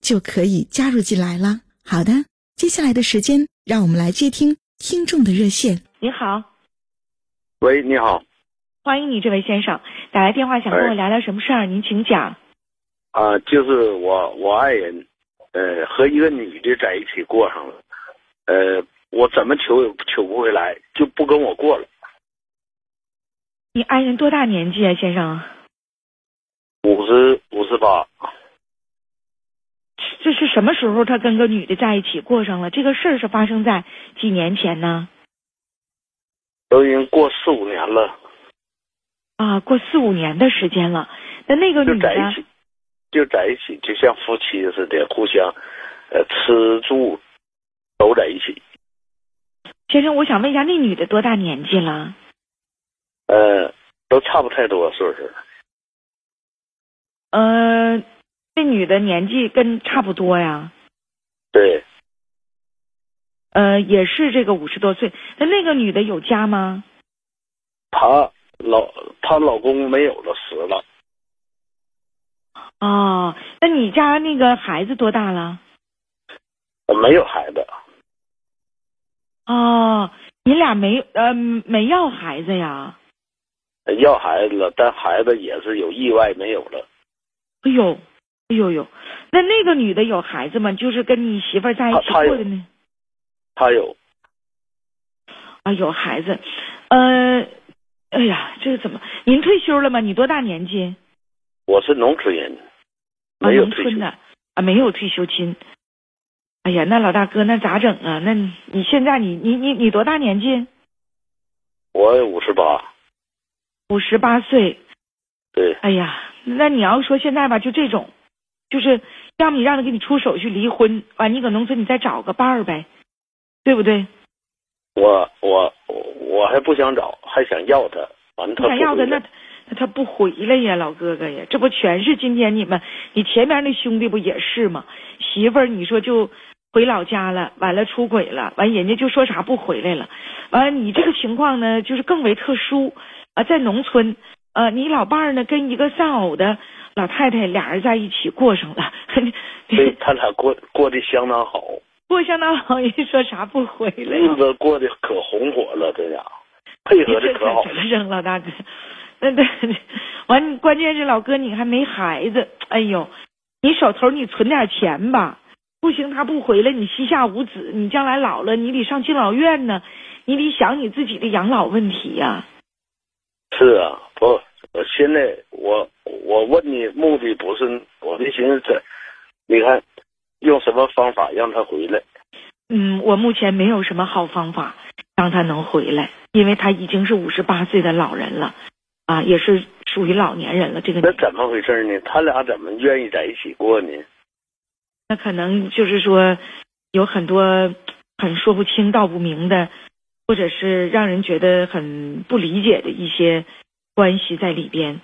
就可以加入进来了。好的，接下来的时间，让我们来接听听众的热线。你好，喂，你好，欢迎你，这位先生打来电话，想跟我聊聊什么事儿？您请讲。啊，就是我我爱人，呃，和一个女的在一起过上了，呃。我怎么求也求不回来，就不跟我过了。你爱人多大年纪啊，先生？五十五十八。这是什么时候他跟个女的在一起过上了？这个事儿是发生在几年前呢？都已经过四五年了。啊，过四五年的时间了。那那个女的就在一起，就像夫妻似的，互相呃吃住都在一起。先生，我想问一下，那女的多大年纪了？呃，都差不太多岁数。呃，那女的年纪跟差不多呀。对。呃，也是这个五十多岁。那那个女的有家吗？她老她老公没有了，死了。哦，那你家那个孩子多大了？没有孩子。哦，你俩没呃没要孩子呀？要孩子了，但孩子也是有意外没有了。哎呦，哎呦呦，那那个女的有孩子吗？就是跟你媳妇在一起过的呢？她有。啊，有孩子，呃，哎呀，这个怎么？您退休了吗？你多大年纪？我是农村人，啊，农村的啊，没有退休金。哎呀，那老大哥，那咋整啊？那你现在你你你你多大年纪？我五十八。五十八岁。对。哎呀，那你要说现在吧，就这种，就是要么你让他给你出手续离婚，完你搁农村你再找个伴儿呗，对不对？我我我还不想找，还想要他，完他想要他那那他不回来呀，老哥哥呀，这不全是今天你们你前面那兄弟不也是吗？媳妇儿，你说就。回老家了，完了出轨了，完人家就说啥不回来了，完了你这个情况呢，就是更为特殊啊，在农村，呃，你老伴儿呢跟一个丧偶的老太太俩人在一起过上了，对他俩过过得相当好，过相当好，人说啥不回来，日子过得可红火了，这俩。配合的可好，扔老大哥，那对，完关键是老哥你还没孩子，哎呦，你手头你存点钱吧。不行，他不回来，你膝下无子，你将来老了，你得上敬老院呢，你得想你自己的养老问题呀。是啊，不，现在我我问你，目的不是我的寻思这，你看用什么方法让他回来？嗯，我目前没有什么好方法让他能回来，因为他已经是五十八岁的老人了，啊，也是属于老年人了。这个那怎么回事呢？他俩怎么愿意在一起过呢？那可能就是说，有很多很说不清道不明的，或者是让人觉得很不理解的一些关系在里边，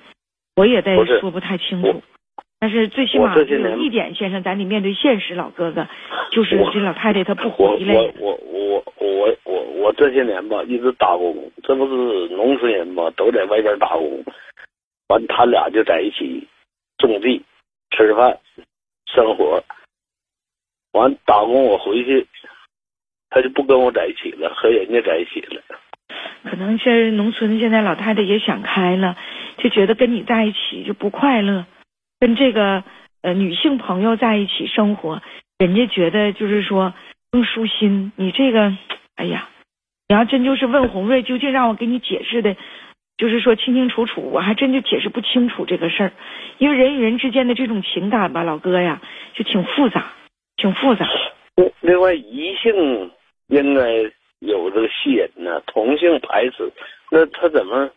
我也在说不太清楚。但是最起码有一点，先生，咱得面对现实，老哥哥，就是这老太太她不回来。我我我我我我这些年吧，一直打工，这不是农村人嘛，都在外边打工。完，他俩就在一起种地、吃饭、生活。完打工，我回去，他就不跟我在一起了，和人家在一起了。可能是农村现在老太太也想开了，就觉得跟你在一起就不快乐，跟这个呃女性朋友在一起生活，人家觉得就是说更舒心。你这个，哎呀，你要真就是问红瑞，究竟让我给你解释的，就是说清清楚楚，我还真就解释不清楚这个事儿。因为人与人之间的这种情感吧，老哥呀，就挺复杂，挺复杂。另外，异性应该有这个吸引呢，同性排斥，那他怎么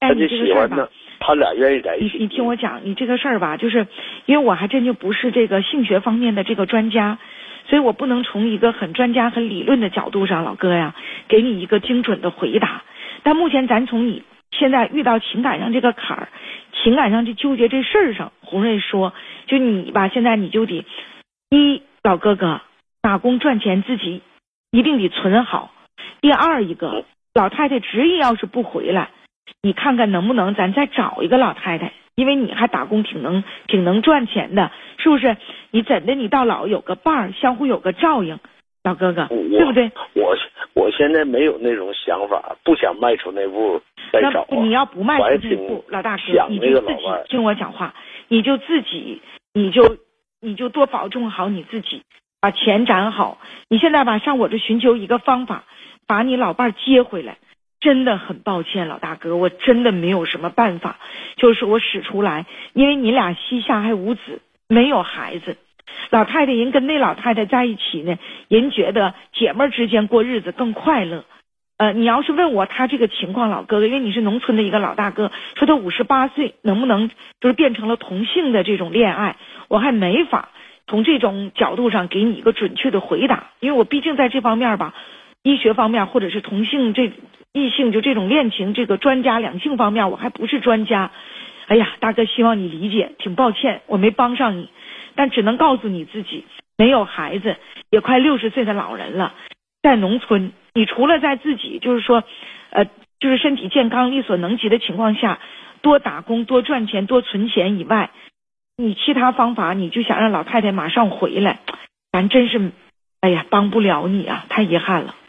他就喜欢呢？他俩愿意在一起。你你听我讲，你这个事儿吧，就是因为我还真就不是这个性学方面的这个专家，所以我不能从一个很专家、很理论的角度上，老哥呀，给你一个精准的回答。但目前咱从你现在遇到情感上这个坎儿，情感上这纠结这事儿上，红瑞说，就你吧，现在你就得一老哥哥打工赚钱，自己一定得存好。第二一个，老太太执意要是不回来。你看看能不能咱再找一个老太太，因为你还打工挺能挺能赚钱的，是不是？你怎的你到老有个伴儿，相互有个照应，老哥哥，对不对？我我现在没有那种想法，不想迈出那步再找。你要不迈出那步，老大哥，你就自己听我讲话，你就自己，你就你就多保重好你自己，把钱攒好。你现在吧，上我这寻求一个方法，把你老伴儿接回来。真的很抱歉，老大哥，我真的没有什么办法，就是我使出来，因为你俩膝下还无子，没有孩子。老太太人跟那老太太在一起呢，人觉得姐妹之间过日子更快乐。呃，你要是问我他这个情况，老哥哥，因为你是农村的一个老大哥，说他五十八岁能不能就是变成了同性的这种恋爱，我还没法从这种角度上给你一个准确的回答，因为我毕竟在这方面吧。医学方面，或者是同性这异性就这种恋情这个专家，两性方面我还不是专家。哎呀，大哥，希望你理解，挺抱歉我没帮上你，但只能告诉你自己，没有孩子，也快六十岁的老人了，在农村，你除了在自己就是说，呃，就是身体健康、力所能及的情况下，多打工、多赚钱、多存钱以外，你其他方法，你就想让老太太马上回来，咱真是，哎呀，帮不了你啊，太遗憾了。